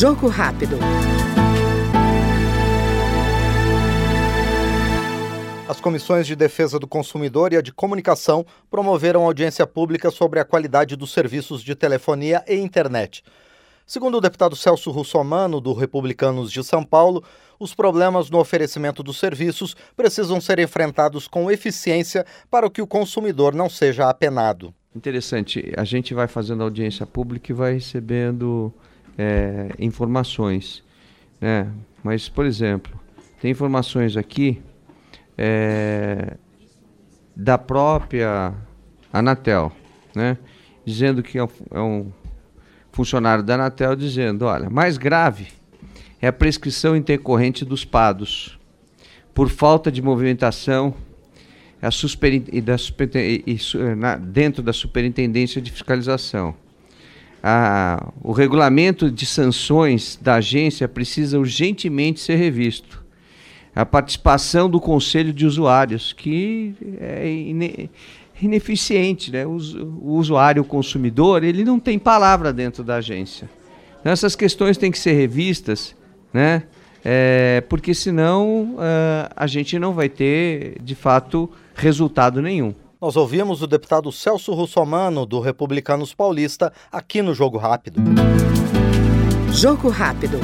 Jogo rápido. As comissões de defesa do consumidor e a de comunicação promoveram audiência pública sobre a qualidade dos serviços de telefonia e internet. Segundo o deputado Celso Russomano, do Republicanos de São Paulo, os problemas no oferecimento dos serviços precisam ser enfrentados com eficiência para que o consumidor não seja apenado. Interessante, a gente vai fazendo audiência pública e vai recebendo é, informações. Né? Mas, por exemplo, tem informações aqui é, da própria Anatel, né? dizendo que é um, é um funcionário da Anatel dizendo, olha, mais grave é a prescrição intercorrente dos PADOS, por falta de movimentação a e da, e, e, na, dentro da Superintendência de Fiscalização. A, o regulamento de sanções da agência precisa urgentemente ser revisto. A participação do Conselho de Usuários, que é ine, ineficiente, né? O, o usuário, o consumidor, ele não tem palavra dentro da agência. Então, essas questões têm que ser revistas, né? É, porque senão uh, a gente não vai ter, de fato, resultado nenhum. Nós ouvimos o deputado Celso Russomano, do Republicanos Paulista, aqui no Jogo Rápido. Jogo Rápido.